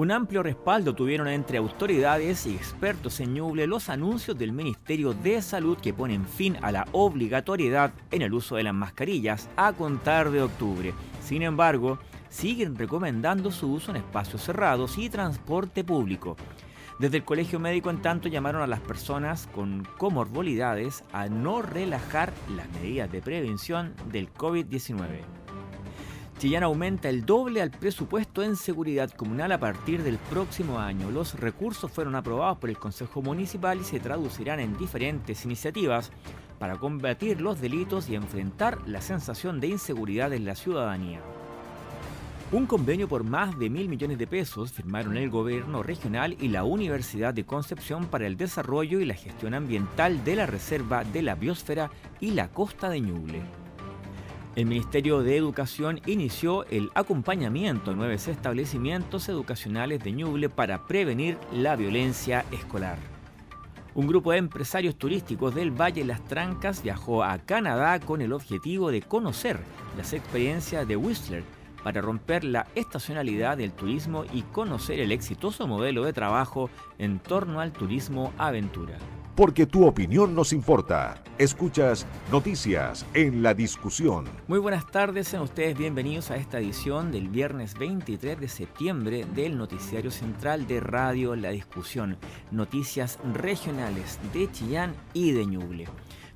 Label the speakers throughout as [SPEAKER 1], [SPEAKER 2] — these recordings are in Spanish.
[SPEAKER 1] Un amplio respaldo tuvieron entre autoridades y expertos en Ñuble los anuncios del Ministerio de Salud que ponen fin a la obligatoriedad en el uso de las mascarillas a contar de octubre. Sin embargo, siguen recomendando su uso en espacios cerrados y transporte público. Desde el Colegio Médico, en tanto, llamaron a las personas con comorbilidades a no relajar las medidas de prevención del COVID-19. Chillán aumenta el doble al presupuesto en seguridad comunal a partir del próximo año. Los recursos fueron aprobados por el Consejo Municipal y se traducirán en diferentes iniciativas para combatir los delitos y enfrentar la sensación de inseguridad en la ciudadanía. Un convenio por más de mil millones de pesos firmaron el gobierno regional y la Universidad de Concepción para el desarrollo y la gestión ambiental de la Reserva de la Biosfera y la Costa de Ñuble. El Ministerio de Educación inició el acompañamiento a nueve establecimientos educacionales de Ñuble para prevenir la violencia escolar. Un grupo de empresarios turísticos del Valle Las Trancas viajó a Canadá con el objetivo de conocer las experiencias de Whistler para romper la estacionalidad del turismo y conocer el exitoso modelo de trabajo en torno al turismo aventura
[SPEAKER 2] porque tu opinión nos importa. Escuchas Noticias en la Discusión.
[SPEAKER 1] Muy buenas tardes, sean ustedes bienvenidos a esta edición del viernes 23 de septiembre del Noticiario Central de Radio La Discusión. Noticias regionales de Chillán y de Ñuble.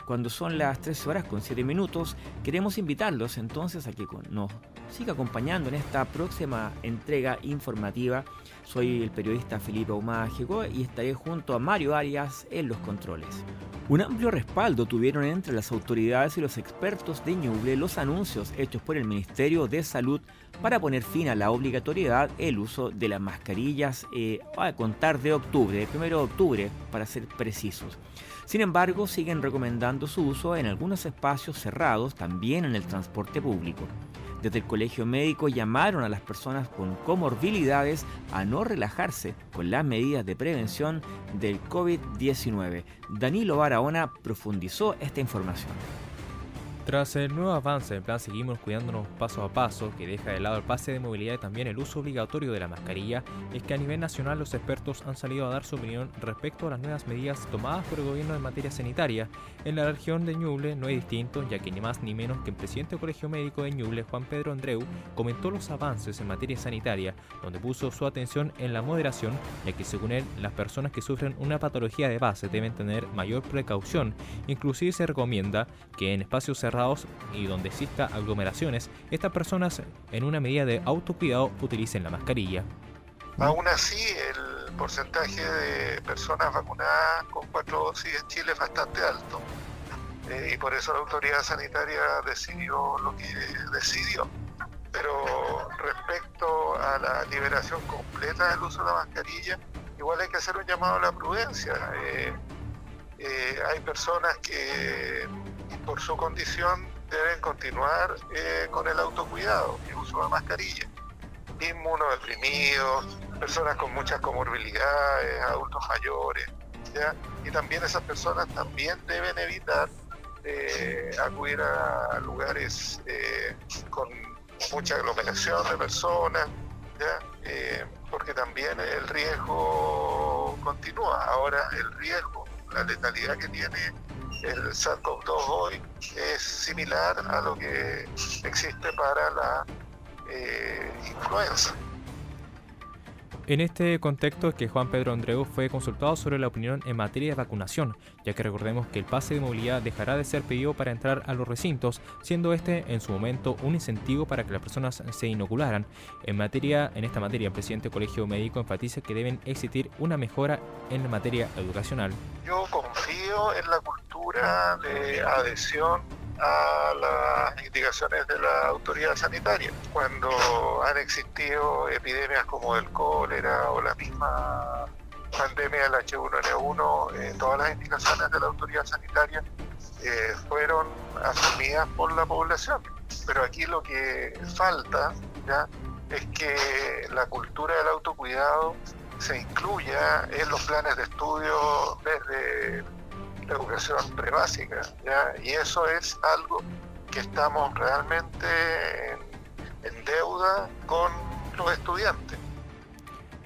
[SPEAKER 1] Cuando son las 13 horas con 7 minutos, queremos invitarlos entonces a que nos siga acompañando en esta próxima entrega informativa soy el periodista Felipe Mágico y estaré junto a Mario Arias en los controles. Un amplio respaldo tuvieron entre las autoridades y los expertos de Ñuble los anuncios hechos por el Ministerio de Salud para poner fin a la obligatoriedad el uso de las mascarillas eh, a contar de octubre, de 1 de octubre para ser precisos. Sin embargo, siguen recomendando su uso en algunos espacios cerrados, también en el transporte público. Desde el Colegio Médico llamaron a las personas con comorbilidades a no relajarse con las medidas de prevención del COVID-19. Danilo Barahona profundizó esta información.
[SPEAKER 3] Tras el nuevo avance del plan Seguimos Cuidándonos Paso a Paso, que deja de lado el pase de movilidad y también el uso obligatorio de la mascarilla, es que a nivel nacional los expertos han salido a dar su opinión respecto a las nuevas medidas tomadas por el gobierno en materia sanitaria. En la región de Ñuble no hay distinto, ya que ni más ni menos que el presidente del Colegio Médico de Ñuble, Juan Pedro Andreu, comentó los avances en materia sanitaria, donde puso su atención en la moderación, ya que según él, las personas que sufren una patología de base deben tener mayor precaución. Inclusive se recomienda que en espacios cerrados y donde exista aglomeraciones, estas personas en una medida de autocuidado utilicen la mascarilla.
[SPEAKER 4] Aún así, el porcentaje de personas vacunadas con cuatro dosis en Chile es bastante alto. Eh, y por eso la autoridad sanitaria decidió lo que decidió. Pero respecto a la liberación completa del uso de la mascarilla, igual hay que hacer un llamado a la prudencia. Eh, eh, hay personas que por su condición deben continuar eh, con el autocuidado, el uso de mascarilla. Inmunodeprimidos, personas con muchas comorbilidades, adultos mayores, y también esas personas también deben evitar eh, acudir a lugares con mucha aglomeración de personas, porque también el riesgo continúa. Ahora el riesgo, la letalidad que tiene el SARS-CoV-2 hoy es similar a lo que existe para la eh, influenza.
[SPEAKER 3] En este contexto es que Juan Pedro Andreu fue consultado sobre la opinión en materia de vacunación, ya que recordemos que el pase de movilidad dejará de ser pedido para entrar a los recintos, siendo este en su momento un incentivo para que las personas se inocularan. En materia, en esta materia, el presidente del Colegio Médico enfatiza que deben existir una mejora en la materia educacional.
[SPEAKER 4] Yo confío en la cultura de adhesión a las indicaciones de la autoridad sanitaria. Cuando han existido epidemias como el cólera o la misma pandemia del H1N1, eh, todas las indicaciones de la autoridad sanitaria eh, fueron asumidas por la población. pero aquí lo que falta ¿ya? es que la cultura del autocuidado se incluya en los planes de estudio desde la educación prebásica, ¿ya? y eso es algo que estamos realmente en, deuda con los estudiantes.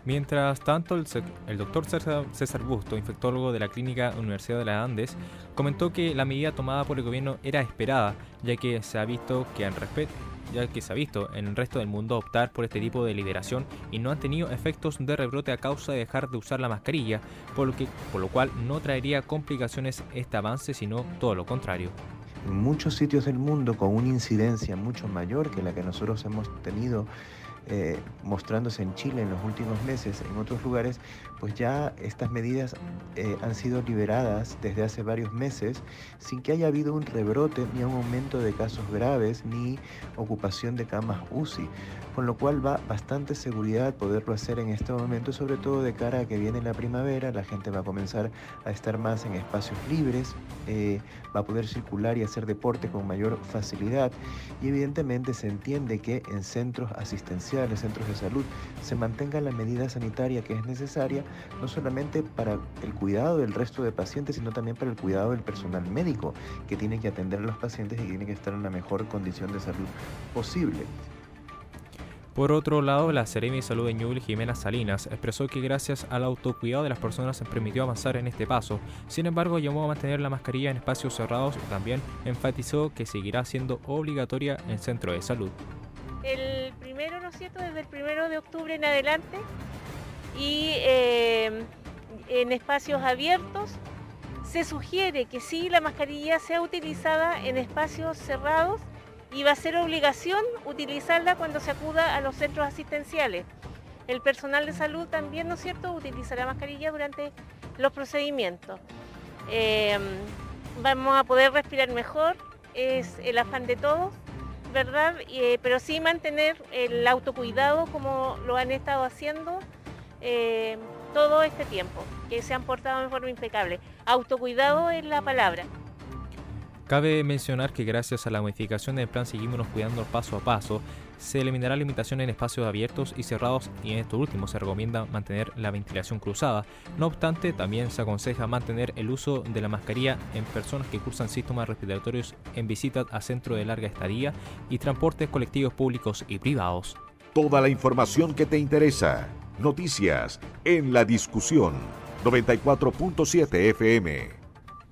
[SPEAKER 3] Mientras tanto, el, doctor César Busto, infectólogo de la Clínica Universidad de la Andes, comentó que la medida tomada por el gobierno era esperada, ya que se ha visto que al respecto ya que se ha visto en el resto del mundo optar por este tipo de liberación y no han tenido efectos de rebrote a causa de dejar de usar la mascarilla, por lo, que, por lo cual no traería complicaciones este avance, sino todo lo contrario.
[SPEAKER 5] En muchos sitios del mundo con una incidencia mucho mayor que la que nosotros hemos tenido eh, mostrándose en Chile en los últimos meses, en otros lugares, pues ya estas medidas eh, han sido liberadas desde hace varios meses sin que haya habido un rebrote ni un aumento de casos graves ni ocupación de camas UCI con lo cual va bastante seguridad poderlo hacer en este momento, sobre todo de cara a que viene la primavera, la gente va a comenzar a estar más en espacios libres, eh, va a poder circular y hacer deporte con mayor facilidad. Y evidentemente se entiende que en centros asistenciales, centros de salud, se mantenga la medida sanitaria que es necesaria, no solamente para el cuidado del resto de pacientes, sino también para el cuidado del personal médico que tiene que atender a los pacientes y tiene que estar en la mejor condición de salud posible.
[SPEAKER 3] Por otro lado, la Seremi de Salud de Ñuble, Jimena Salinas, expresó que gracias al autocuidado de las personas se permitió avanzar en este paso. Sin embargo, llamó a mantener la mascarilla en espacios cerrados y también enfatizó que seguirá siendo obligatoria en centro de salud.
[SPEAKER 6] El primero, ¿no es cierto?, desde el primero de octubre en adelante y eh, en espacios abiertos se sugiere que sí la mascarilla sea utilizada en espacios cerrados y va a ser obligación utilizarla cuando se acuda a los centros asistenciales. El personal de salud también, ¿no es cierto?, utilizará mascarilla durante los procedimientos. Em, vamos a poder respirar mejor, es el afán de todos, ¿verdad? Eh, pero sí mantener el autocuidado como lo han estado haciendo eh, todo este tiempo, que se han portado de forma impecable. Autocuidado es la palabra.
[SPEAKER 3] Cabe mencionar que gracias a la modificación del plan Seguimos cuidando paso a paso, se eliminará limitación en espacios abiertos y cerrados y en esto último se recomienda mantener la ventilación cruzada. No obstante, también se aconseja mantener el uso de la mascarilla en personas que cursan síntomas respiratorios en visitas a centros de larga estadía y transportes colectivos públicos y privados.
[SPEAKER 2] Toda la información que te interesa. Noticias en la discusión 94.7 FM.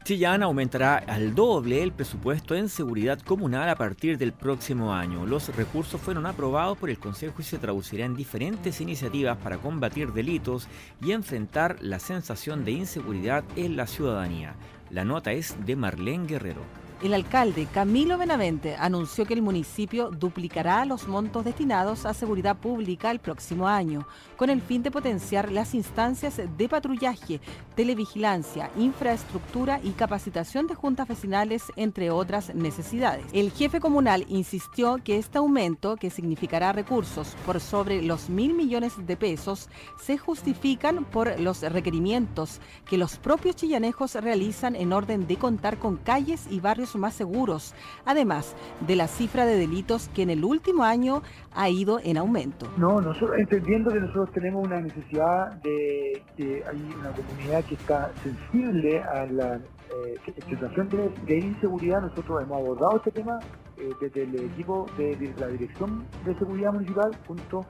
[SPEAKER 1] Chillán aumentará al doble el presupuesto en seguridad comunal a partir del próximo año. Los recursos fueron aprobados por el Consejo y se traducirán en diferentes iniciativas para combatir delitos y enfrentar la sensación de inseguridad en la ciudadanía. La nota es de Marlene Guerrero.
[SPEAKER 7] El alcalde Camilo Benavente anunció que el municipio duplicará los montos destinados a seguridad pública el próximo año, con el fin de potenciar las instancias de patrullaje, televigilancia, infraestructura y capacitación de juntas vecinales, entre otras necesidades. El jefe comunal insistió que este aumento, que significará recursos por sobre los mil millones de pesos, se justifican por los requerimientos que los propios chillanejos realizan en orden de contar con calles y barrios más seguros, además de la cifra de delitos que en el último año ha ido en aumento.
[SPEAKER 8] No, nosotros entendiendo que nosotros tenemos una necesidad de que hay una comunidad que está sensible a la eh, situación de, inseguridad, nosotros hemos abordado este tema eh, desde el equipo de, la Dirección de Seguridad Municipal junto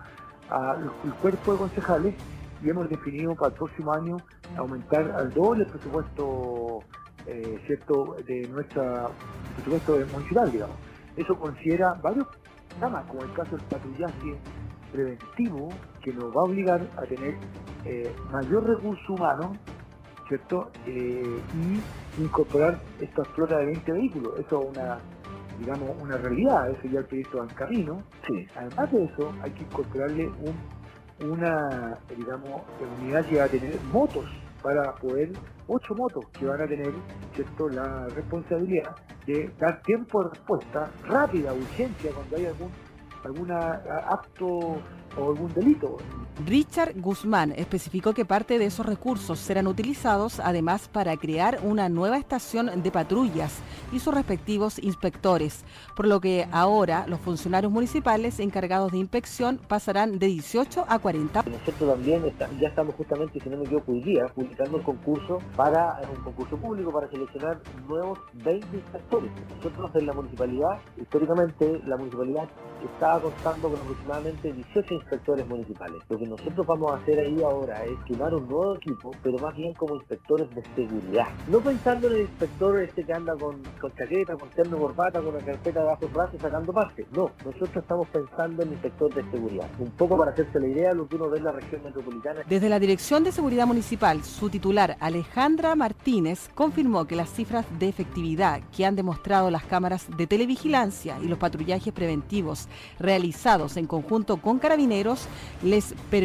[SPEAKER 8] al cuerpo de concejales y hemos definido para el próximo año aumentar al doble el presupuesto eh, cierto de nuestra presupuesto municipal, digamos. Eso considera varios temas, como el caso del patrullaje preventivo, que nos va a obligar a tener eh, mayor recurso humano, ¿cierto? Eh, y incorporar esta flota de 20 vehículos. Eso es una, digamos, una realidad, eso ya el proyecto va en camino. Sí. Además de eso, hay que incorporarle un, una, digamos, unidad que va a tener motos para poder, ocho motos que van a tener ¿cierto? la responsabilidad de dar tiempo de respuesta rápida, urgencia, cuando hay algún alguna acto o algún delito.
[SPEAKER 7] Richard Guzmán especificó que parte de esos recursos serán utilizados además para crear una nueva estación de patrullas y sus respectivos inspectores, por lo que ahora los funcionarios municipales encargados de inspección pasarán de 18 a 40.
[SPEAKER 9] Nosotros también ya estamos justamente, si no me equivoco, hoy día publicando el concurso para un concurso público para seleccionar nuevos 20 inspectores. Nosotros en la municipalidad, históricamente, la municipalidad estaba contando con aproximadamente 18 inspectores municipales. Nosotros vamos a hacer ahí ahora es tomar un nuevo equipo, pero más bien como inspectores de seguridad. No pensando en el inspector este que anda con, chaqueta, con terno corbata, con una carpeta debajo del brazo sacando parte. No, nosotros estamos pensando en inspector de seguridad. Un poco para hacerse la idea de lo que uno ve en la región metropolitana.
[SPEAKER 7] Desde la Dirección de Seguridad Municipal, su titular Alejandra Martínez confirmó que las cifras de efectividad que han demostrado las cámaras de televigilancia y los patrullajes preventivos realizados en conjunto con carabineros les permiten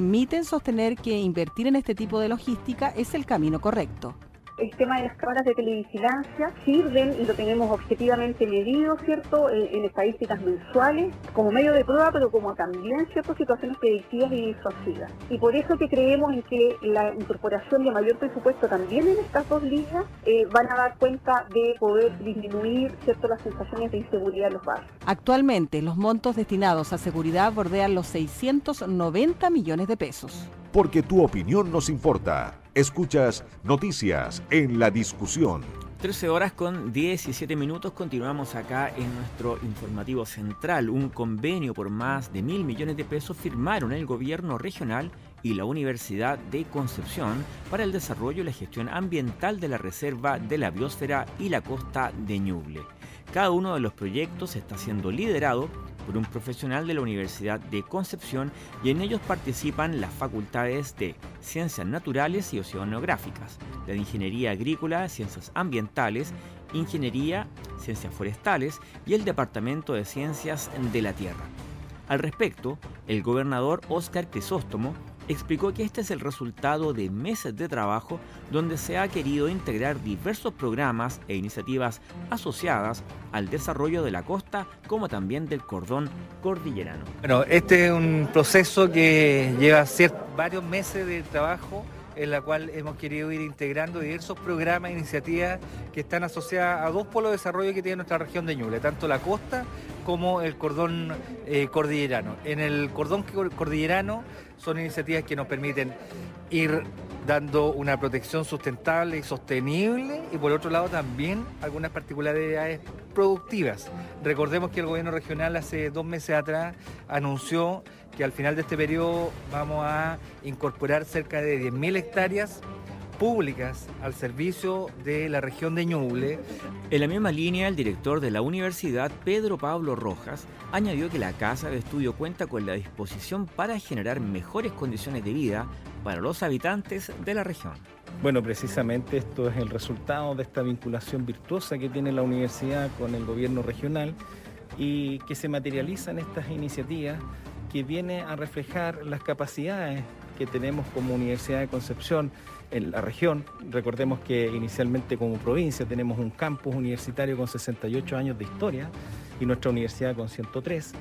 [SPEAKER 7] sostener que invertir en este tipo de logística es el camino correcto
[SPEAKER 10] el tema de las cámaras de televigilancia sirven y lo tenemos objetivamente medido, ¿cierto?, en, estadísticas mensuales, como medio de prueba, pero como también, ¿cierto?, situaciones predictivas y disuasivas. Y por eso que creemos en que la incorporación de mayor presupuesto también en estas dos líneas eh, van a dar cuenta de poder disminuir, ¿cierto?, las sensaciones de inseguridad en los barrios.
[SPEAKER 7] Actualmente, los montos destinados a seguridad bordean los 690 millones de pesos.
[SPEAKER 2] Porque tu opinión nos importa. Escuchas noticias en la discusión.
[SPEAKER 1] 13 horas con 17 minutos continuamos acá en nuestro informativo central. Un convenio por más de mil millones de pesos firmaron el gobierno regional y la Universidad de Concepción para el desarrollo y la gestión ambiental de la Reserva de la Biosfera y la costa de Ñuble. Cada uno de los proyectos está siendo liderado por un profesional de la Universidad de Concepción y en ellos participan las facultades de Ciencias Naturales y Oceanográficas, de Ingeniería Agrícola, Ciencias Ambientales, Ingeniería, Ciencias Forestales y el Departamento de Ciencias de la Tierra. Al respecto, el gobernador Óscar Crisóstomo explicó que este es el resultado de meses de trabajo donde se ha querido integrar diversos programas e iniciativas asociadas al desarrollo de la costa como también del cordón cordillerano.
[SPEAKER 11] Bueno, este es un proceso que lleva varios meses de trabajo en la cual hemos querido ir integrando diversos programas e iniciativas que están asociadas a dos polos de desarrollo que tiene nuestra región de Ñuble, tanto la costa como el cordón eh, cordillerano. En el cordón cordillerano son iniciativas que nos permiten ir dando una protección sustentable y sostenible y por otro lado también algunas particularidades productivas. Recordemos que el gobierno regional hace dos meses atrás anunció que al final de este periodo vamos a incorporar cerca de 10.000 hectáreas públicas al servicio de la región de Ñuble.
[SPEAKER 1] En la misma línea, el director de la universidad, Pedro Pablo Rojas, añadió que la casa de estudio cuenta con la disposición para generar mejores condiciones de vida para los habitantes de la región.
[SPEAKER 12] Bueno, precisamente esto es el resultado de esta vinculación virtuosa que tiene la universidad con el gobierno regional y que se materializa en estas iniciativas que viene a reflejar las capacidades que tenemos como Universidad de Concepción en la región. Recordemos que inicialmente como provincia tenemos un campus universitario con 68 años de historia y nuestra universidad con 103.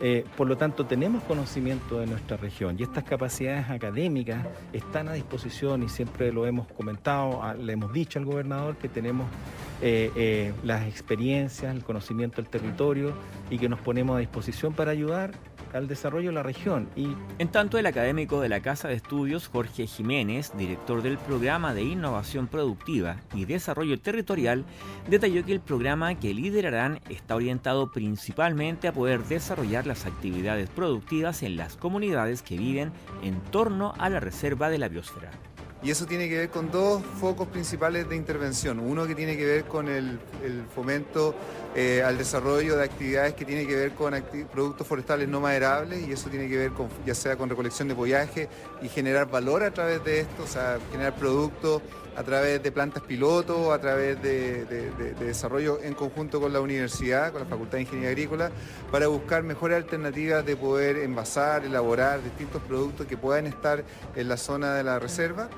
[SPEAKER 12] Eh, por lo tanto, tenemos conocimiento de nuestra región y estas capacidades académicas están a disposición y siempre lo hemos comentado, le hemos dicho al gobernador que tenemos eh, eh, las experiencias, el conocimiento del territorio y que nos ponemos a disposición para ayudar al desarrollo de la región.
[SPEAKER 1] Y... En tanto, el académico de la Casa de Estudios, Jorge Jiménez, director del programa de innovación productiva y desarrollo territorial, detalló que el programa que liderarán está orientado principalmente a poder desarrollar las actividades productivas en las comunidades que viven en torno a la reserva de la biosfera.
[SPEAKER 13] Y eso tiene que ver con dos focos principales de intervención. Uno que tiene que ver con el, fomento eh, al desarrollo de actividades que tiene que ver con productos forestales no maderables y eso tiene que ver con, ya sea con recolección de follaje y generar valor a través de esto, o sea, generar productos a través de plantas piloto, a través de, desarrollo en conjunto con la universidad, con la Facultad de Ingeniería Agrícola, para buscar mejores alternativas de poder envasar, elaborar distintos productos que puedan estar en la zona de la reserva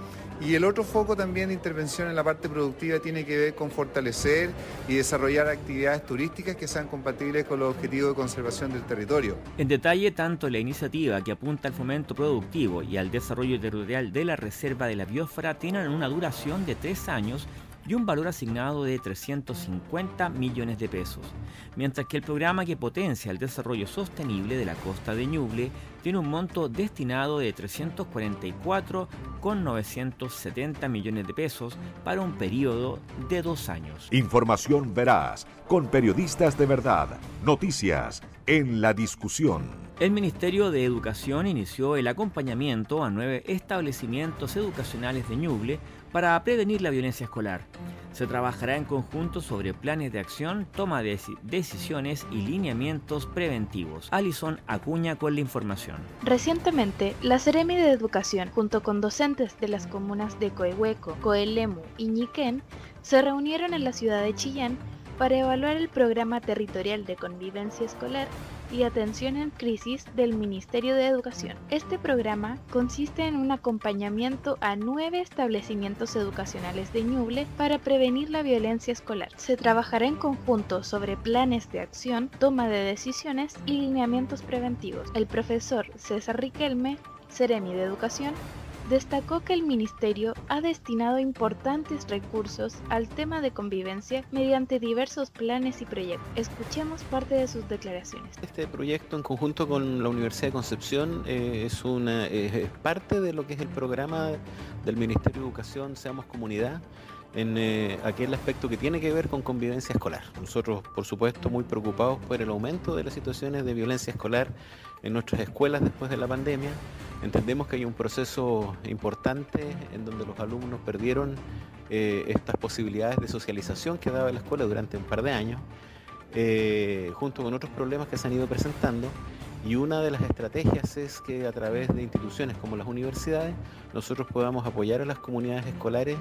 [SPEAKER 13] Y el otro foco también de intervención en la parte productiva tiene que ver con fortalecer y desarrollar actividades turísticas que sean compatibles con los objetivos de conservación del territorio.
[SPEAKER 1] En detalle, tanto la iniciativa que apunta al fomento productivo y al desarrollo territorial de la Reserva de la Biosfera tienen una duración de tres años y un valor asignado de 350 millones de pesos, mientras que el programa que potencia el desarrollo sostenible de la costa de Ñuble tiene un monto destinado de 344,970 millones de pesos para un periodo de dos años.
[SPEAKER 2] Información veraz, con periodistas de verdad, noticias en la discusión.
[SPEAKER 1] El Ministerio de Educación inició el acompañamiento a nueve establecimientos educacionales de Ñuble para prevenir la violencia escolar. Se trabajará en conjunto sobre planes de acción, toma de decisiones y lineamientos preventivos. Alison acuña con la información.
[SPEAKER 14] Recientemente, la Seremi de Educación, junto con docentes de las comunas de Coehueco, Coelemu y Ñiquén, se reunieron en la ciudad de Chillán para evaluar el programa territorial de convivencia escolar y atención en crisis del Ministerio de Educación. Este programa consiste en un acompañamiento a nueve establecimientos educacionales de Ñuble para prevenir la violencia escolar. Se trabajará en conjunto sobre planes de acción, toma de decisiones y lineamientos preventivos. El profesor César Riquelme, Ceremi de Educación, destacó que el Ministerio ha destinado importantes recursos al tema de convivencia mediante diversos planes y proyectos. Escuchemos parte de sus declaraciones.
[SPEAKER 15] Este proyecto en conjunto con la Universidad de Concepción eh, es, una, es parte de lo que es el programa del Ministerio de Educación Seamos Comunidad en eh, aquel aspecto que tiene que ver con convivencia escolar. Nosotros, por supuesto, muy preocupados por el aumento de las situaciones de violencia escolar en nuestras escuelas después de la pandemia. Entendemos que hay un proceso importante en donde los alumnos perdieron eh, estas posibilidades de socialización que daba la escuela durante un par de años, eh, junto con otros problemas que se han ido presentando. Y una de las estrategias es que a través de instituciones como las universidades nosotros podamos apoyar a las comunidades escolares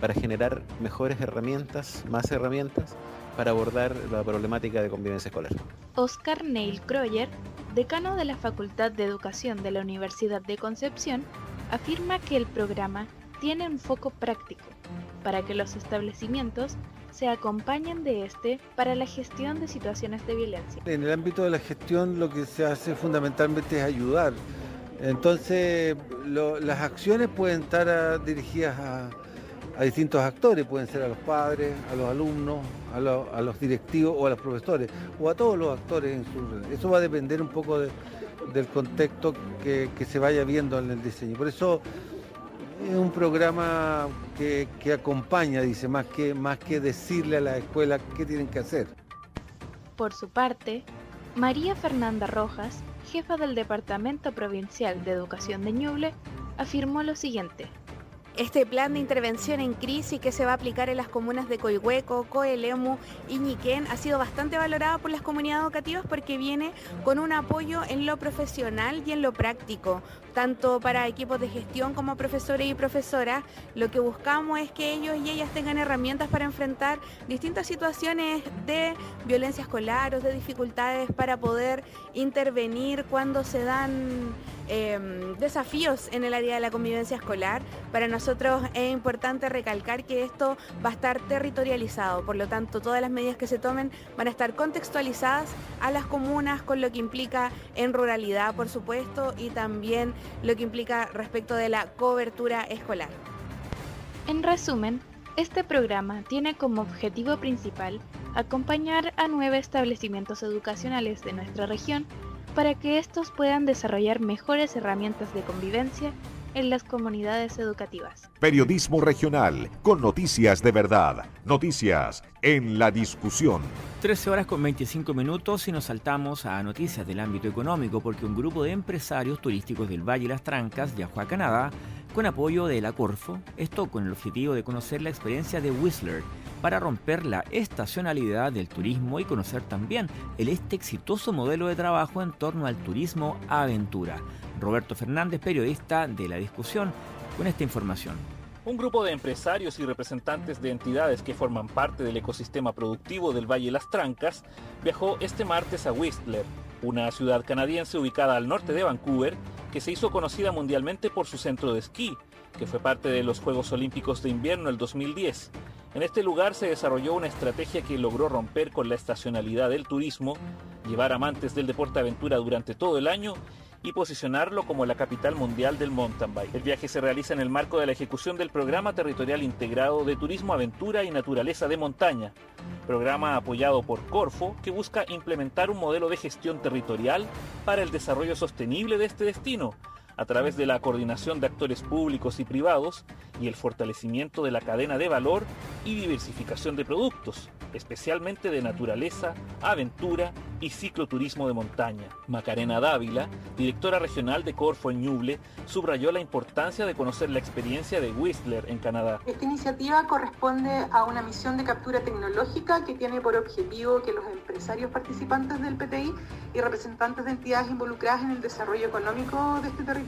[SPEAKER 15] para generar mejores herramientas, más herramientas para abordar la problemática de convivencia escolar.
[SPEAKER 14] Oscar Neil Croyer, decano de la Facultad de Educación de la Universidad de Concepción, afirma que el programa tiene un foco práctico para que los establecimientos se acompañen de este para la gestión de situaciones de violencia.
[SPEAKER 16] En el ámbito de la gestión lo que se hace fundamentalmente es ayudar. Entonces las acciones pueden estar dirigidas a, distintos actores, pueden ser a los padres, a los alumnos, a, los directivos o a los profesores, o a todos los actores en su Eso va a depender un poco del contexto que, que se vaya viendo en el diseño. Por eso es un programa que, acompaña, dice, más que, más que decirle a la escuela qué tienen que hacer.
[SPEAKER 14] Por su parte, María Fernanda Rojas, jefa del Departamento Provincial de Educación de Ñuble, afirmó lo siguiente.
[SPEAKER 17] Este plan de intervención en crisis que se va a aplicar en las comunas de Coihueco, Coelemu y Ñiquén ha sido bastante valorado por las comunidades educativas porque viene con un apoyo en lo profesional y en lo práctico, tanto para equipos de gestión como profesores y profesoras. Lo que buscamos es que ellos y ellas tengan herramientas para enfrentar distintas situaciones de violencia escolar o de dificultades para poder intervenir cuando se dan Em, desafíos en el área de la convivencia escolar. Para nosotros es importante recalcar que esto va a estar territorializado, por lo tanto todas las medidas que se tomen van a estar contextualizadas a las comunas con lo que implica en ruralidad, por supuesto, y también lo que implica respecto de la cobertura escolar.
[SPEAKER 14] En resumen, este programa tiene como objetivo principal acompañar a nueve establecimientos educacionales de nuestra región para que estos puedan desarrollar mejores herramientas de convivencia en las comunidades educativas.
[SPEAKER 2] Periodismo regional, con noticias de verdad, noticias en la discusión.
[SPEAKER 1] 13 horas con 25 minutos y nos saltamos a noticias del ámbito económico porque un grupo de empresarios turísticos del Valle Las Trancas viajó a Canadá con apoyo de la Corfo, esto con el objetivo de conocer la experiencia de Whistler para romper la estacionalidad del turismo y conocer también el este exitoso modelo de trabajo en torno al turismo aventura. Roberto Fernández, periodista de la discusión, con esta información.
[SPEAKER 18] Un grupo de empresarios y representantes de entidades que forman parte del ecosistema productivo del Valle Las Trancas viajó este martes a Whistler, una ciudad canadiense ubicada al norte de Vancouver que se hizo conocida mundialmente por su centro de esquí, que fue parte de los Juegos Olímpicos de Invierno del 2010. En este lugar se desarrolló una estrategia que logró romper con la estacionalidad del turismo, llevar amantes del deporte aventura durante todo el año y posicionarlo como la capital mundial del mountain bike. El viaje se realiza en el marco de la ejecución del Programa Territorial Integrado de Turismo, Aventura y Naturaleza de Montaña, programa apoyado por Corfo que busca implementar un modelo de gestión territorial para el desarrollo sostenible de este destino a través de la coordinación de actores públicos y privados y el fortalecimiento de la cadena de valor y diversificación de productos, especialmente de naturaleza, aventura y cicloturismo de montaña. Macarena Dávila, directora regional de Corfo en Ñuble, subrayó la importancia de conocer la experiencia de Whistler en Canadá.
[SPEAKER 19] Esta iniciativa corresponde a una misión de captura tecnológica que tiene por objetivo que los empresarios participantes del PTI y representantes de entidades involucradas en el desarrollo económico de este territorio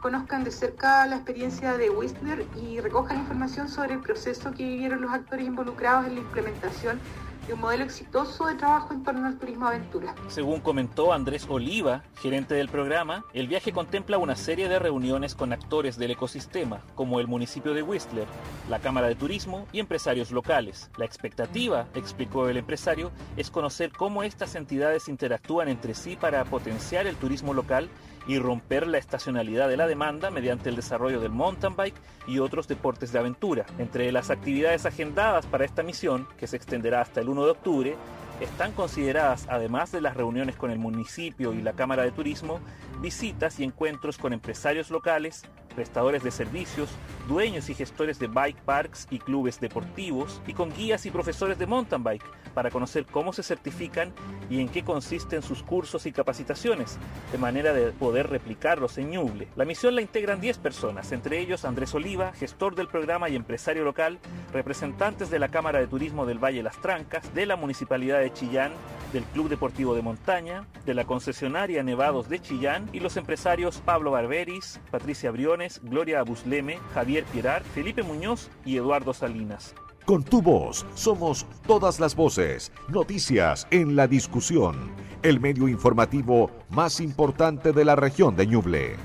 [SPEAKER 19] conozcan de cerca la experiencia de Whistler y recojan información sobre el proceso que vivieron los actores involucrados en la implementación de un modelo exitoso de trabajo en torno al turismo aventura.
[SPEAKER 18] Según comentó Andrés Oliva, gerente del programa, el viaje contempla una serie de reuniones con actores del ecosistema, como el municipio de Whistler, la Cámara de Turismo y empresarios locales. La expectativa, explicó el empresario, es conocer cómo estas entidades interactúan entre sí para potenciar el turismo local y romper la estacionalidad de la demanda mediante el desarrollo del mountain bike y otros deportes de aventura. Entre las actividades agendadas para esta misión, que se extenderá hasta el 1 de octubre, están consideradas, además de las reuniones con el municipio y la Cámara de Turismo, visitas y encuentros con empresarios locales, prestadores de servicios, dueños y gestores de bike parks y clubes deportivos y con guías y profesores de mountain bike para conocer cómo se certifican y en qué consisten sus cursos y capacitaciones, de manera de poder replicarlos en Ñuble. La misión la integran 10 personas, entre ellos Andrés Oliva, gestor del programa y empresario local, representantes de la Cámara de Turismo del Valle Las Trancas, de la Municipalidad de Chillán, del Club Deportivo de Montaña, de la concesionaria Nevados de Chillán y los empresarios Pablo Barberis, Patricia Briones, Gloria Abusleme, Javier Pierar, Felipe Muñoz y Eduardo Salinas.
[SPEAKER 2] Con tu voz somos todas las voces, noticias en la discusión, el medio informativo más importante de la región de Ñuble.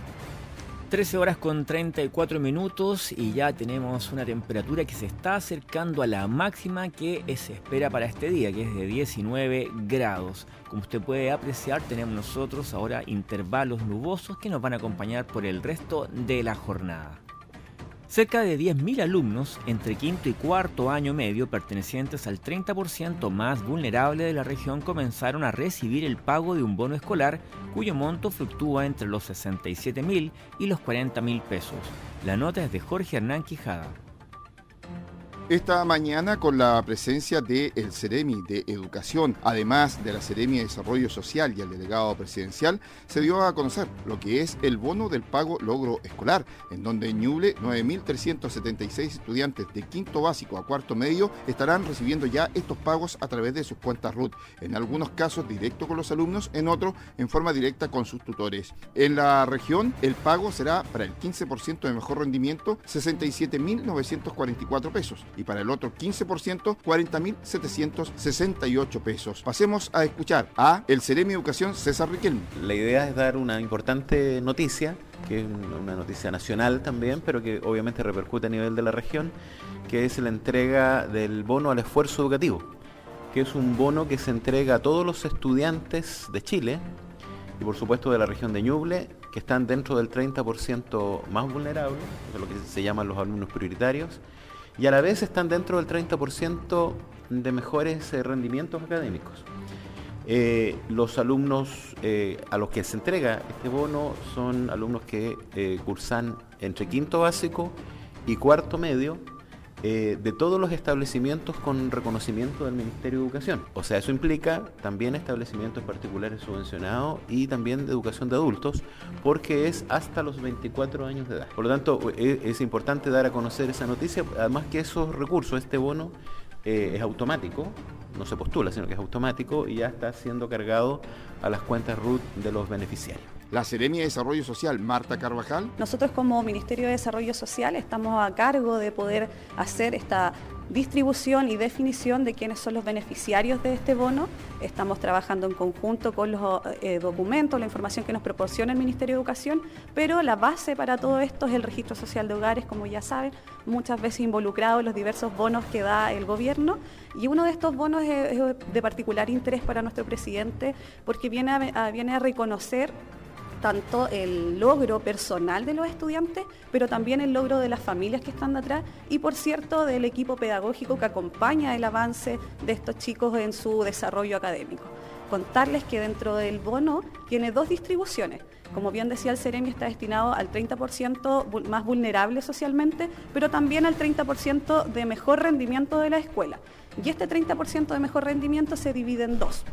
[SPEAKER 1] 13 horas con 34 minutos y ya tenemos una temperatura que se está acercando a la máxima que se espera para este día, que es de 19 grados. Como usted puede apreciar, tenemos nosotros ahora intervalos nubosos que nos van a acompañar por el resto de la jornada. Cerca de 10.000 alumnos entre quinto y cuarto año medio pertenecientes al 30% más vulnerable de la región comenzaron a recibir el pago de un bono escolar cuyo monto fluctúa entre los 67.000 y los 40.000 pesos. La nota es de Jorge Hernán Quijada.
[SPEAKER 20] Esta mañana con la presencia del el Ceremi de Educación, además de la Ceremi de Desarrollo Social y el delegado presidencial, se dio a conocer lo que es el bono del pago logro escolar, en donde en Ñuble 9.376 estudiantes de quinto básico a cuarto medio estarán recibiendo ya estos pagos a través de sus cuentas RUT, en algunos casos directo con los alumnos, en otros en forma directa con sus tutores. En la región el pago será para el 15% de mejor rendimiento 67.944 pesos y para el otro 15%, 40.768 pesos. Pasemos a escuchar a el Ceremi Educación César Riquelme.
[SPEAKER 15] La idea es dar una importante noticia, que es una noticia nacional también, pero que obviamente repercute a nivel de la región, que es la entrega del bono al esfuerzo educativo, que es un bono que se entrega a todos los estudiantes de Chile y por supuesto de la región de Ñuble, que están dentro del 30% más vulnerable, de lo que se llaman los alumnos prioritarios, y a la vez están dentro del 30% de mejores eh, rendimientos académicos. Eh, los alumnos eh, a los que se entrega este bono son alumnos que cursan entre quinto básico y cuarto medio eh, de todos los establecimientos con reconocimiento del Ministerio de Educación. O sea, eso implica también establecimientos particulares subvencionados y también de educación de adultos, porque es hasta los 24 años de edad. Por lo tanto, e, es, importante dar a conocer esa noticia, además que esos recursos, este bono, eh, es automático, no se postula, sino que es automático y ya está siendo cargado a las cuentas RUT de los beneficiarios.
[SPEAKER 20] La Seremia de Desarrollo Social, Marta Carvajal.
[SPEAKER 21] Nosotros como Ministerio de Desarrollo Social estamos a cargo de poder hacer esta distribución y definición de quiénes son los beneficiarios de este bono. Estamos trabajando en conjunto con los eh, documentos, la información que nos proporciona el Ministerio de Educación, pero la base para todo esto es el registro social de hogares, como ya saben, muchas veces involucrado en los diversos bonos que da el gobierno. Y uno de estos bonos es, de particular interés para nuestro presidente porque viene viene a reconocer tanto el logro personal de los estudiantes, pero también el logro de las familias que están detrás y, por cierto, del equipo pedagógico que acompaña el avance de estos chicos en su desarrollo académico. Contarles que dentro del bono tiene dos distribuciones. Como bien decía el Ceremi, está destinado al 30% más vulnerable socialmente, pero también al 30% de mejor rendimiento de la escuela. Y este 30% de mejor rendimiento se divide en dos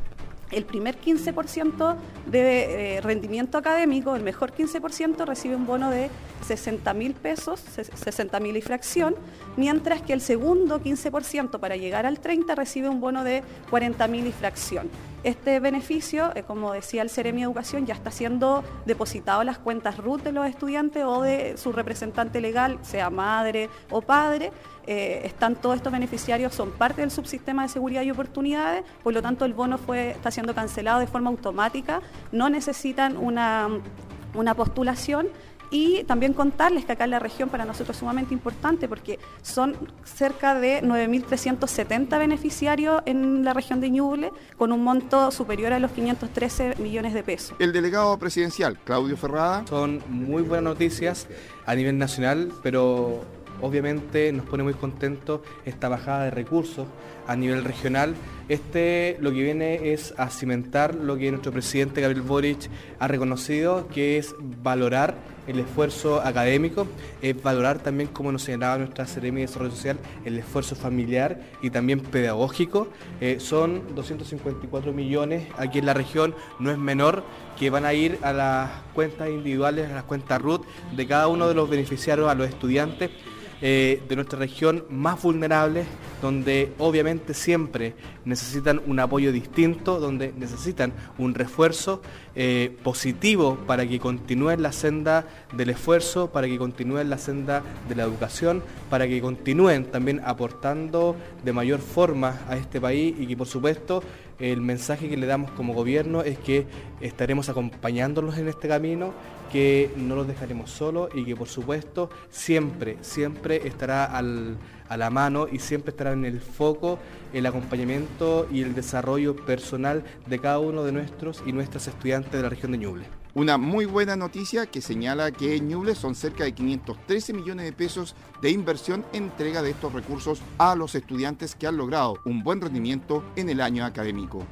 [SPEAKER 21] el primer 15% de eh, rendimiento académico, el mejor 15%, recibe un bono de 60 mil pesos, 60 mil y fracción, mientras que el segundo 15% para llegar al 30 recibe un bono de 40 mil y fracción. Este beneficio, eh, como decía el Ceremi Educación, ya está siendo depositado en las cuentas RUT de los estudiantes o de su representante legal, sea madre o padre, eh, están todos estos beneficiarios, son parte del subsistema de seguridad y oportunidades, por lo tanto el bono fue, está siendo cancelado de forma automática, no necesitan una, una postulación y también contarles que acá en la región para nosotros es sumamente importante porque son cerca de 9.370 beneficiarios en la región de Ñuble con un monto superior a los 513 millones de pesos.
[SPEAKER 20] El delegado presidencial, Claudio Ferrada.
[SPEAKER 22] Son muy buenas noticias a nivel nacional, pero obviamente nos pone muy contentos esta bajada de recursos a nivel regional. Este lo que viene es a cimentar lo que nuestro presidente Gabriel Boric ha reconocido, que es valorar el esfuerzo académico, es valorar también, como nos señalaba nuestra Seremi de Desarrollo Social, el esfuerzo familiar y también pedagógico. Eh, son 254 millones aquí en la región, no es menor, que van a ir a las cuentas individuales, a las cuentas RUT de cada uno de los beneficiarios, a los estudiantes. Eh, de nuestra región más vulnerables, donde obviamente siempre necesitan un apoyo distinto, donde necesitan un refuerzo eh, positivo para que continúen la senda del esfuerzo, para que continúen la senda de la educación, para que continúen también aportando de mayor forma a este país y que por supuesto el mensaje que le damos como gobierno es que estaremos acompañándolos en este camino, que no los dejaremos solos y que por supuesto siempre, siempre estará a la mano y siempre estará en el foco el acompañamiento y el desarrollo personal de cada uno de nuestros y nuestras estudiantes de la región de Ñuble.
[SPEAKER 20] Una muy buena noticia que señala que en Ñuble son cerca de 513 millones de pesos de inversión en entrega de estos recursos a los estudiantes que han logrado un buen rendimiento en el año académico.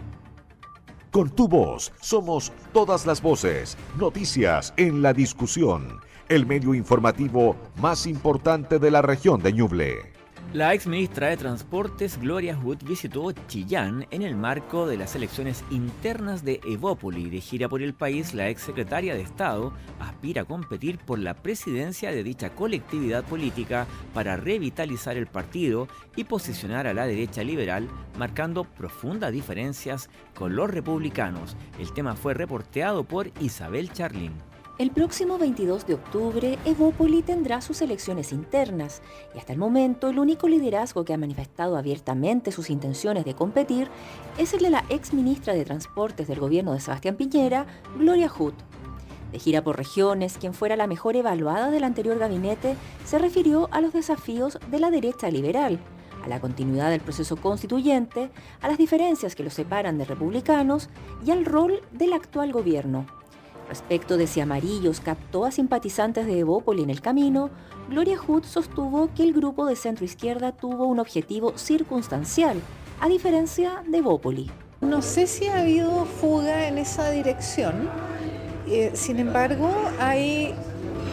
[SPEAKER 2] Con tu voz somos todas las voces, noticias en la discusión, el medio informativo más importante de la región de Ñuble.
[SPEAKER 1] La ex ministra de Transportes Gloria Hood visitó Chillán en el marco de las elecciones internas de Evópoli. De gira por el país, la ex secretaria de Estado aspira a competir por la presidencia de dicha colectividad política para revitalizar el partido y posicionar a la derecha liberal, marcando profundas diferencias con los republicanos. El tema fue reporteado por Isabel Charlin.
[SPEAKER 23] El próximo 22 de octubre, Evópoli tendrá sus elecciones internas y hasta el momento el único liderazgo que ha manifestado abiertamente sus intenciones de competir es el de la ex ministra de Transportes del gobierno de Sebastián Piñera, Gloria Hood. De gira por regiones, quien fuera la mejor evaluada del anterior gabinete, se refirió a los desafíos de la derecha liberal, a la continuidad del proceso constituyente, a las diferencias que los separan de republicanos y al rol del actual gobierno. Respecto de si Amarillos captó a simpatizantes de Evópoli en el camino, Gloria Hood sostuvo que el grupo de centro izquierda tuvo un objetivo circunstancial, a diferencia de Evópoli.
[SPEAKER 24] No sé si ha habido fuga en esa dirección, eh, sin embargo hay,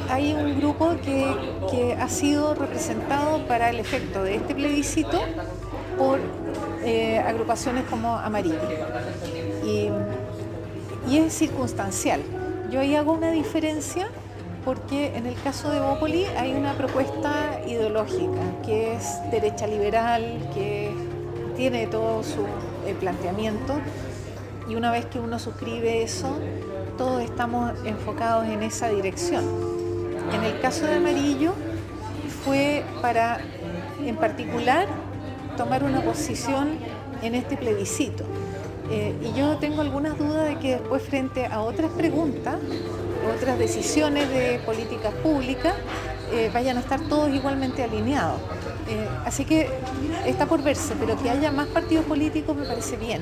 [SPEAKER 24] hay un grupo que, ha sido representado para el efecto de este plebiscito por eh, agrupaciones como Amarillo. Y, y es circunstancial. Yo ahí hago una diferencia porque en el caso de Bópoli hay una propuesta ideológica que es derecha liberal, que tiene todo su eh, planteamiento y una vez que uno suscribe eso, todos estamos enfocados en esa dirección. En el caso de Amarillo fue para, en particular, tomar una posición en este plebiscito. Eh, y yo tengo algunas dudas de que después frente a otras preguntas, otras decisiones de políticas públicas, eh, vayan a estar todos igualmente alineados. Eh, así que está por verse, pero que haya más partidos políticos me parece bien.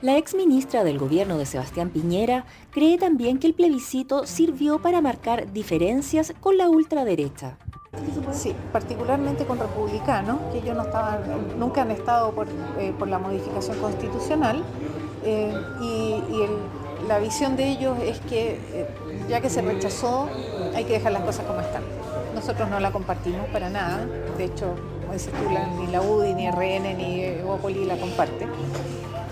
[SPEAKER 23] La ex ministra del gobierno de Sebastián Piñera cree también que el plebiscito sirvió para marcar diferencias con la ultraderecha.
[SPEAKER 24] Sí, particularmente con republicanos, que ellos no estaban, nunca han estado por, eh, la modificación constitucional, y, la visión de ellos es que ya que se rechazó, hay que dejar las cosas como están. Nosotros no la compartimos para nada, de hecho, como dices tú, ni la UDI, ni RN, ni Evópoli la comparte.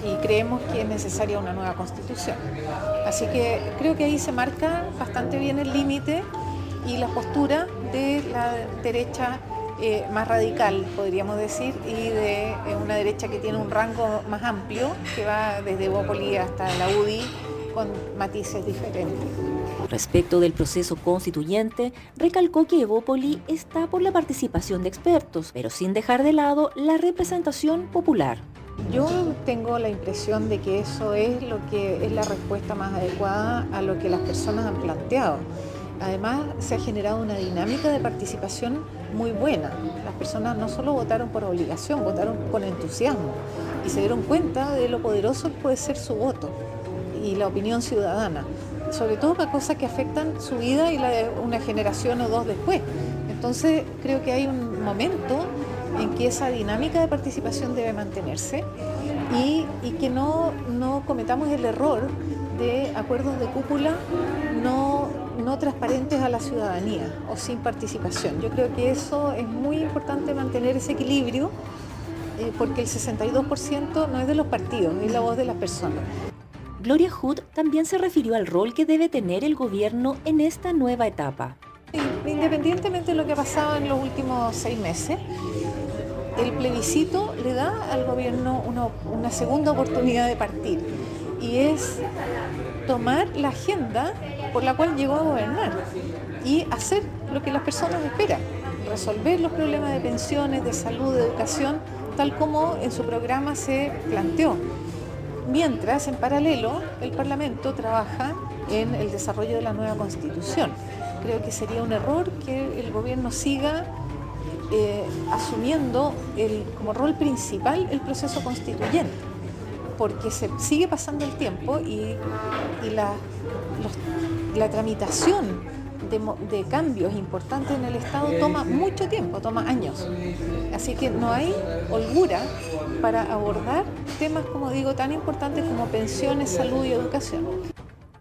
[SPEAKER 24] Y creemos que es necesaria una nueva constitución. Así que creo que ahí se marca bastante bien el límite y la postura de la derecha eh, más radical, podríamos decir, y de eh, una derecha que tiene un rango más amplio, que va desde Evópoli hasta la UDI, con matices diferentes.
[SPEAKER 23] Respecto del proceso constituyente, recalcó que Evópoli está por la participación de expertos, pero sin dejar de lado la representación popular.
[SPEAKER 24] Yo tengo la impresión de que eso es lo que es la respuesta más adecuada a lo que las personas han planteado. Además, se ha generado una dinámica de participación muy buena. Las personas no solo votaron por obligación, votaron con entusiasmo y se dieron cuenta de lo poderoso que puede ser su voto y la opinión ciudadana sobre todo para cosas que afectan su vida y la de una generación o dos después. Entonces creo que hay un momento en que esa dinámica de participación debe mantenerse y, que no, no, cometamos el error de acuerdos de cúpula no, no transparentes a la ciudadanía o sin participación. Yo creo que eso es muy importante mantener ese equilibrio eh, porque el 62% no es de los partidos, es la voz de las personas.
[SPEAKER 23] Gloria Hood también se refirió al rol que debe tener el gobierno en esta nueva etapa.
[SPEAKER 24] Independientemente de lo que ha pasado en los últimos seis meses, el plebiscito le da al gobierno una, segunda oportunidad de partir y es tomar la agenda por la cual llegó a gobernar y hacer lo que las personas esperan, resolver los problemas de pensiones, de salud, de educación, tal como en su programa se planteó mientras en paralelo el Parlamento trabaja en el desarrollo de la nueva Constitución. Creo que sería un error que el gobierno siga eh, asumiendo como rol principal el proceso constituyente, porque se sigue pasando el tiempo y, la, la tramitación de, cambios importantes en el Estado toma mucho tiempo, toma años. Así que no hay holgura para abordar temas, como digo, tan importantes como pensiones, salud y educación.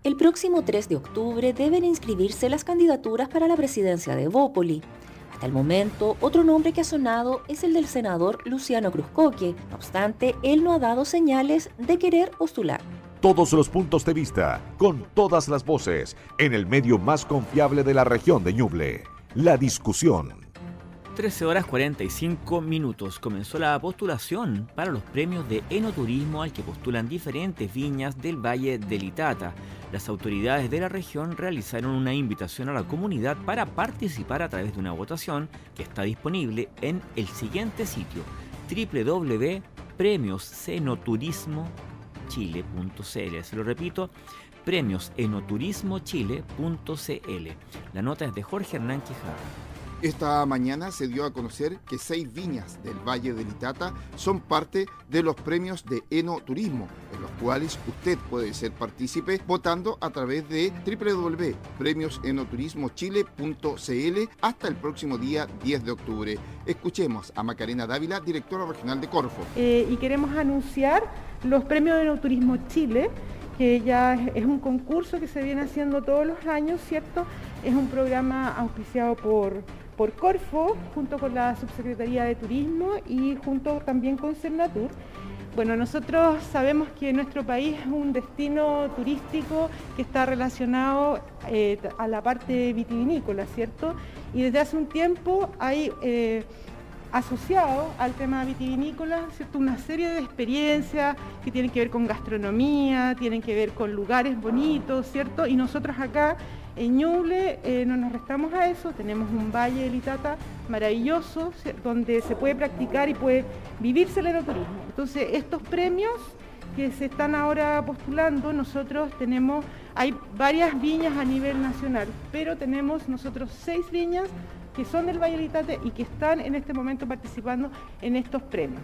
[SPEAKER 23] El próximo 3 de octubre deben inscribirse las candidaturas para la presidencia de Bópoli. Hasta el momento, otro nombre que ha sonado es el del senador Luciano Cruzcoque. No obstante, él no ha dado señales de querer postular
[SPEAKER 2] todos los puntos de vista, con todas las voces, en el medio más confiable de la región de Ñuble. La discusión.
[SPEAKER 1] 13 horas 45 minutos comenzó la postulación para los premios de enoturismo al que postulan diferentes viñas del Valle del Itata. Las autoridades de la región realizaron una invitación a la comunidad para participar a través de una votación que está disponible en el siguiente sitio www.premioscenoturismo.com chile.cl. Se lo repito, premiosenoturismochile.cl. La nota es de Jorge Hernán Quijada.
[SPEAKER 20] Esta mañana se dio a conocer que seis viñas del Valle del Itata son parte de los premios de Enoturismo, en los cuales usted puede ser partícipe votando a través de www.premiosenoturismochile.cl hasta el próximo día 10 de octubre. Escuchemos a Macarena Dávila, directora regional de Corfo.
[SPEAKER 25] Eh, y queremos anunciar los premios de Enoturismo Chile que ya es un concurso que se viene haciendo todos los años, ¿cierto? Es un programa auspiciado por por Corfo, junto con la Subsecretaría de Turismo y junto también con Cernatur. Bueno, nosotros sabemos que nuestro país es un destino turístico que está relacionado eh, a la parte vitivinícola, ¿cierto? Y desde hace un tiempo hay, eh, asociado al tema vitivinícola, ¿cierto? una serie de experiencias que tienen que ver con gastronomía, tienen que ver con lugares bonitos, ¿cierto? Y nosotros acá en Ñuble eh, no nos restamos a eso, tenemos un valle de Litata maravilloso donde se puede practicar y puede vivirse el enoturismo. Entonces, estos premios que se están ahora postulando, nosotros tenemos, hay varias viñas a nivel nacional, pero tenemos nosotros seis viñas que son del Valle Litate y que están en este momento participando en estos premios.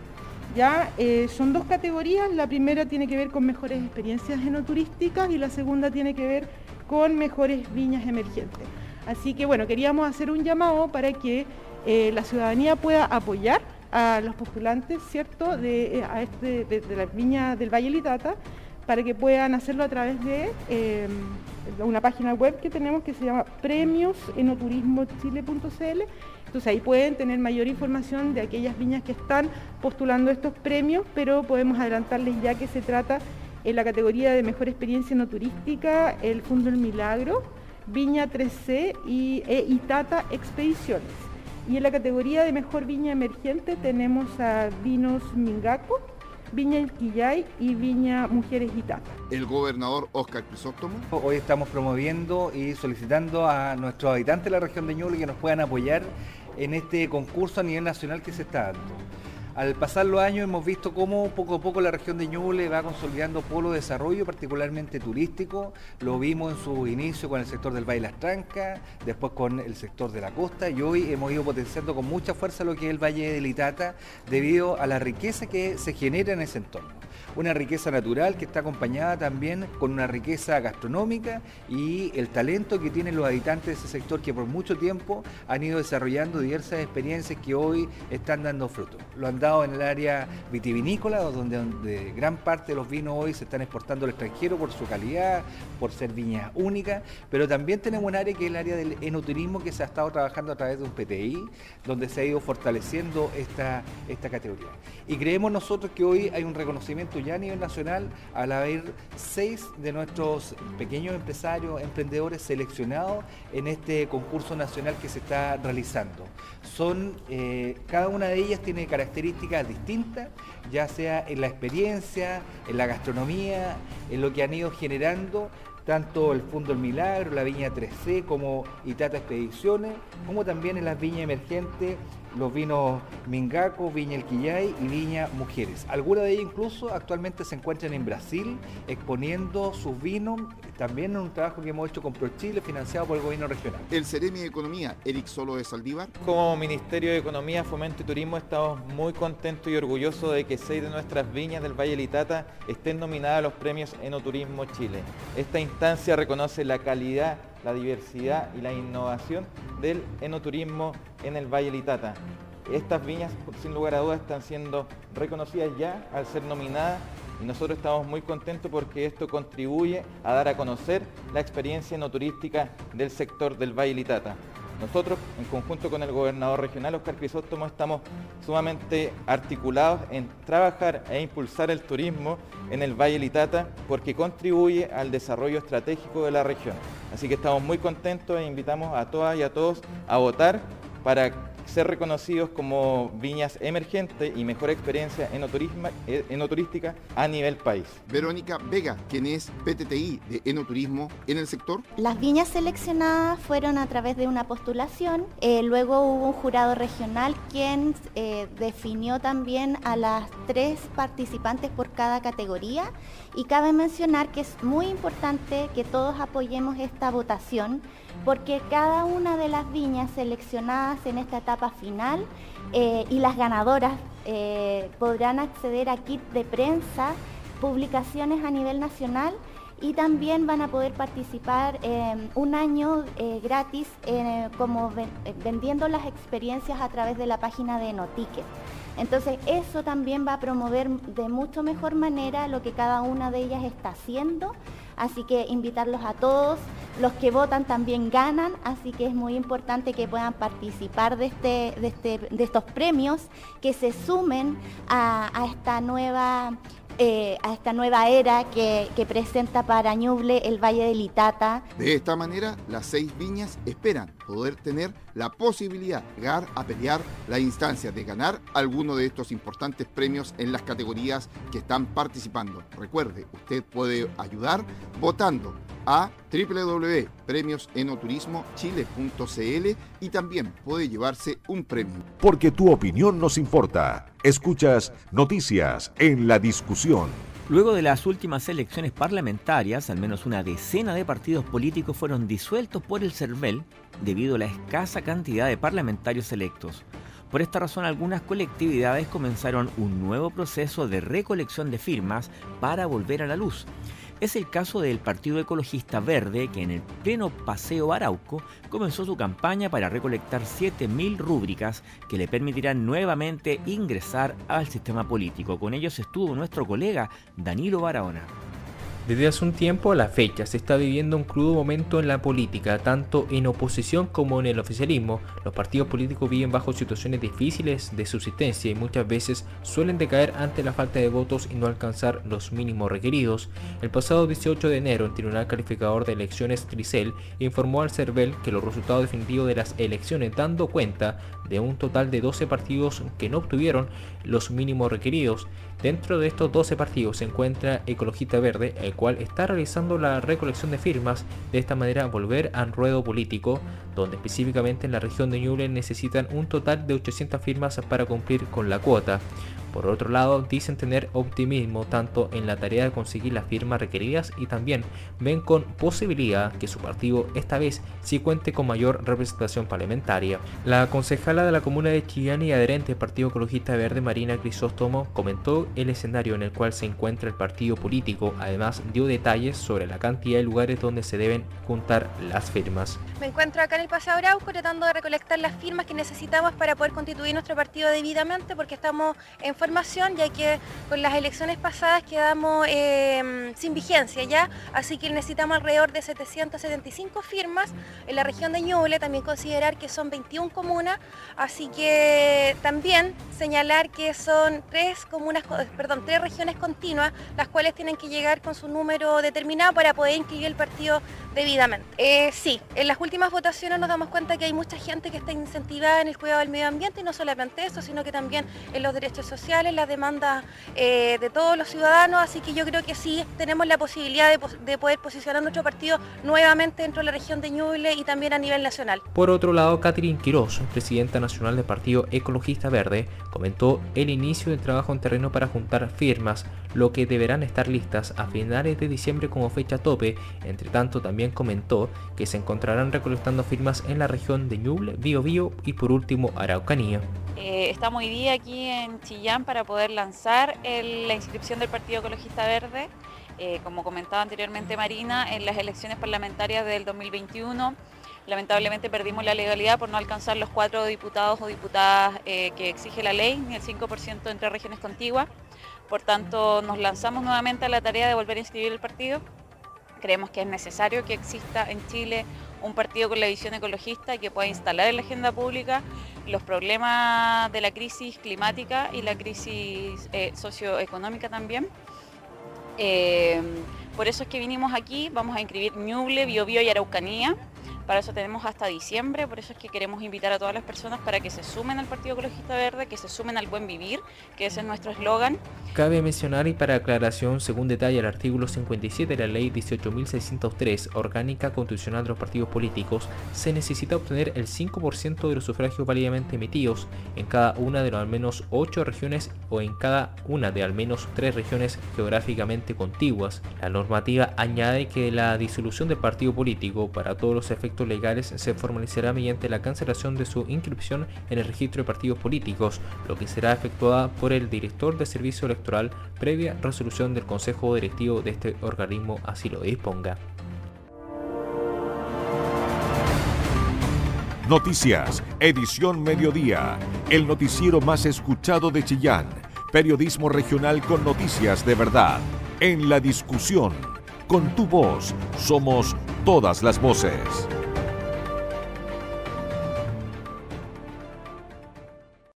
[SPEAKER 25] Ya eh, son dos categorías, la primera tiene que ver con mejores experiencias enoturísticas y la segunda tiene que ver con mejores viñas emergentes. Así que bueno, queríamos hacer un llamado para que eh, la ciudadanía pueda apoyar a los postulantes, ¿cierto?, de, eh, a este, de, la viña del Valle Litata, para que puedan hacerlo a través de una página web que tenemos que se llama premiosenoturismochile.cl. Entonces ahí pueden tener mayor información de aquellas viñas que están postulando estos premios, pero podemos adelantarles ya que se trata en la categoría de mejor experiencia no turística, el Fundo El Milagro, Viña 3C y e Itata Expediciones. Y en la categoría de mejor viña emergente tenemos a Vinos Mingaco, Viña El Quillay y Viña Mujeres Itata.
[SPEAKER 20] El gobernador Oscar Crisóstomo.
[SPEAKER 11] Hoy estamos promoviendo y solicitando a nuestros habitantes de la región de Ñuble que nos puedan apoyar en este concurso a nivel nacional que se está dando. Al pasar los años hemos visto cómo poco a poco la región de Ñuble va consolidando polo de desarrollo, particularmente turístico. Lo vimos en su inicio con el sector del Valle Las Trancas, después con el sector de la costa y hoy hemos ido potenciando con mucha fuerza lo que es el Valle de Litata debido a la riqueza que se genera en ese entorno una riqueza natural que está acompañada también con una riqueza gastronómica y el talento que tienen los habitantes de ese sector que por mucho tiempo han ido desarrollando diversas experiencias que hoy están dando fruto. Dado en el área vitivinícola, donde, gran parte de los vinos hoy se están exportando al extranjero por su calidad, por ser viñas únicas, pero también tenemos un área que es el área del enoturismo que se ha estado trabajando a través de un PTI, donde se ha ido fortaleciendo esta, esta categoría. Y creemos nosotros que hoy hay un reconocimiento ya a nivel nacional al haber seis de nuestros pequeños empresarios, emprendedores seleccionados en este concurso nacional que se está realizando. Son, eh, cada una de ellas tiene características distintas, ya sea en la experiencia, en la gastronomía, en lo que han ido generando tanto el Fondo El Milagro, la Viña 3C, como Itata Expediciones, como también en las viñas emergentes los vinos Mingaco, Viña El Quillay y Viña Mujeres. Algunas de ellas incluso actualmente se encuentran en Brasil exponiendo sus vinos, también en un trabajo que hemos hecho con ProChile financiado por el gobierno regional.
[SPEAKER 20] El Ceremi de Economía, Eric Solo de Saldívar.
[SPEAKER 26] Como Ministerio de Economía, Fomento y Turismo estamos muy contentos y orgullosos de que seis de nuestras viñas del Valle Litata estén nominadas a los premios Enoturismo Chile. Esta instancia reconoce la calidad la diversidad y la innovación del enoturismo en el Valle Litata. Estas viñas, sin lugar a dudas, están siendo reconocidas ya al ser nominadas y nosotros estamos muy contentos porque esto contribuye a dar a conocer la experiencia enoturística del sector del Valle Litata. Nosotros, en conjunto con el gobernador regional Oscar Crisóstomo, estamos sumamente articulados en trabajar e impulsar el turismo en el Valle Litata porque contribuye al desarrollo estratégico de la región. Así que estamos muy contentos e invitamos a todas y a todos a votar para ser reconocidos como viñas emergentes y mejor experiencia eh, enoturística a nivel país.
[SPEAKER 20] Verónica Vega, quien es PTTI de enoturismo en el sector.
[SPEAKER 27] Las viñas seleccionadas fueron a través de una postulación, eh, luego hubo un jurado regional quien eh, definió también a las tres participantes por cada categoría y cabe mencionar que es muy importante que todos apoyemos esta votación porque cada una de las viñas seleccionadas en esta etapa final eh, y las ganadoras eh, podrán acceder a kit de prensa, publicaciones a nivel nacional y también van a poder participar un año eh, gratis como vendiendo las experiencias a través de la página de Noticket. Entonces eso también va a promover de mucho mejor manera lo que cada una de ellas está haciendo Así que invitarlos a todos. Los que votan también ganan, así que es muy importante que puedan participar de, este, este, estos premios, que se sumen a, esta nueva eh, a esta nueva era que, que, presenta para Ñuble el Valle de Litata.
[SPEAKER 20] De esta manera, las seis viñas esperan poder tener la posibilidad de llegar a pelear la instancia de ganar alguno de estos importantes premios en las categorías que están participando. Recuerde, usted puede ayudar votando a www.premiosenoturismochile.cl y también puede llevarse un premio.
[SPEAKER 2] Porque tu opinión nos importa. Escuchas noticias en la discusión.
[SPEAKER 1] Luego de las últimas elecciones parlamentarias, al menos una decena de partidos políticos fueron disueltos por el CERVEL debido a la escasa cantidad de parlamentarios electos. Por esta razón, algunas colectividades comenzaron un nuevo proceso de recolección de firmas para volver a la luz. Es el caso del Partido Ecologista Verde, que en el pleno Paseo Barauco comenzó su campaña para recolectar 7.000 rúbricas que le permitirán nuevamente ingresar al sistema político. Con ellos estuvo nuestro colega Danilo Barahona.
[SPEAKER 3] Desde hace un tiempo a la fecha se está viviendo un crudo momento en la política, tanto en oposición como en el oficialismo. Los partidos políticos viven bajo situaciones difíciles de subsistencia y muchas veces suelen decaer ante la falta de votos y no alcanzar los mínimos requeridos. El pasado 18 de enero, el Tribunal Calificador de Elecciones Tricel informó al CERVEL que los resultados definitivos de las elecciones, dando cuenta de un total de 12 partidos que no obtuvieron los mínimos requeridos, Dentro de estos 12 partidos se encuentra Ecologista Verde, el cual está realizando la recolección de firmas, de esta manera volver al ruedo político, donde específicamente en la región de Ñuble necesitan un total de 800 firmas para cumplir con la cuota. Por otro lado, dicen tener optimismo tanto en la tarea de conseguir las firmas requeridas y también ven con posibilidad que su partido esta vez sí cuente con mayor representación parlamentaria. La concejala de la comuna de Chillán y adherente al Partido Ecologista Verde, Marina Crisóstomo, comentó el escenario en el cual se encuentra el partido político. Además, dio detalles sobre la cantidad de lugares donde se deben juntar las firmas.
[SPEAKER 28] Me encuentro acá en el Paseo Arauco tratando de recolectar las firmas que necesitamos para poder constituir nuestro partido debidamente porque estamos en ya que con las elecciones pasadas quedamos eh, sin vigencia ya, así que necesitamos alrededor de 775 firmas. En la región de Ñuble, también considerar que son 21 comunas, así que también señalar que son tres comunas, perdón, tres regiones continuas, las cuales tienen que llegar con su número determinado para poder inscribir el partido debidamente. Eh, sí, en las últimas votaciones nos damos cuenta que hay mucha gente que está incentivada en el cuidado del medio ambiente y no solamente eso, sino que también en los derechos sociales, las demandas eh, de todos los ciudadanos, así que yo creo que sí tenemos la posibilidad de, poder posicionar nuestro partido nuevamente dentro de la región de Ñuble y también a nivel nacional.
[SPEAKER 3] Por otro lado, Catherine Quiroz, presidenta nacional del Partido Ecologista Verde, comentó el inicio del trabajo en terreno para juntar firmas, lo que deberán estar listas a finales de diciembre como fecha tope. Entre tanto, también comentó que se encontrarán recolectando firmas en la región de Ñuble, Biobío y por último Araucanía.
[SPEAKER 29] Eh, estamos hoy día aquí en Chillán para poder lanzar la inscripción del Partido Ecologista Verde. Eh, como comentaba anteriormente Marina, en las elecciones parlamentarias del 2021 lamentablemente perdimos la legalidad por no alcanzar los cuatro diputados o diputadas eh, que exige la ley, ni el 5% entre regiones contiguas. Por tanto, nos lanzamos nuevamente a la tarea de volver a inscribir el partido. Creemos que es necesario que exista en Chile un partido con la visión ecologista que pueda instalar en la agenda pública los problemas de la crisis climática y la crisis eh, socioeconómica también. Eh, por eso es que vinimos aquí, vamos a inscribir Ñuble, Biobío y Araucanía. Para eso tenemos hasta diciembre, por eso es que queremos invitar a todas las personas para que se sumen al Partido Ecologista Verde, que se sumen al buen vivir, que ese es nuestro eslogan.
[SPEAKER 3] Cabe mencionar y para aclaración, según detalla el artículo 57 de la Ley 18.603, Orgánica Constitucional de los Partidos Políticos, se necesita obtener el 5% de los sufragios válidamente emitidos en cada una de las al menos 8 regiones o en cada una de al menos 3 regiones geográficamente contiguas. La normativa añade que la disolución del partido político para todos los efectos legales se formalizará mediante la cancelación de su inscripción en el registro de partidos políticos, lo que será efectuada por el director de servicio electoral previa resolución del Consejo Directivo de este organismo así lo disponga.
[SPEAKER 2] Noticias, edición mediodía, el noticiero más escuchado de Chillán, periodismo regional con noticias de verdad, en la discusión, con tu voz, somos todas las voces.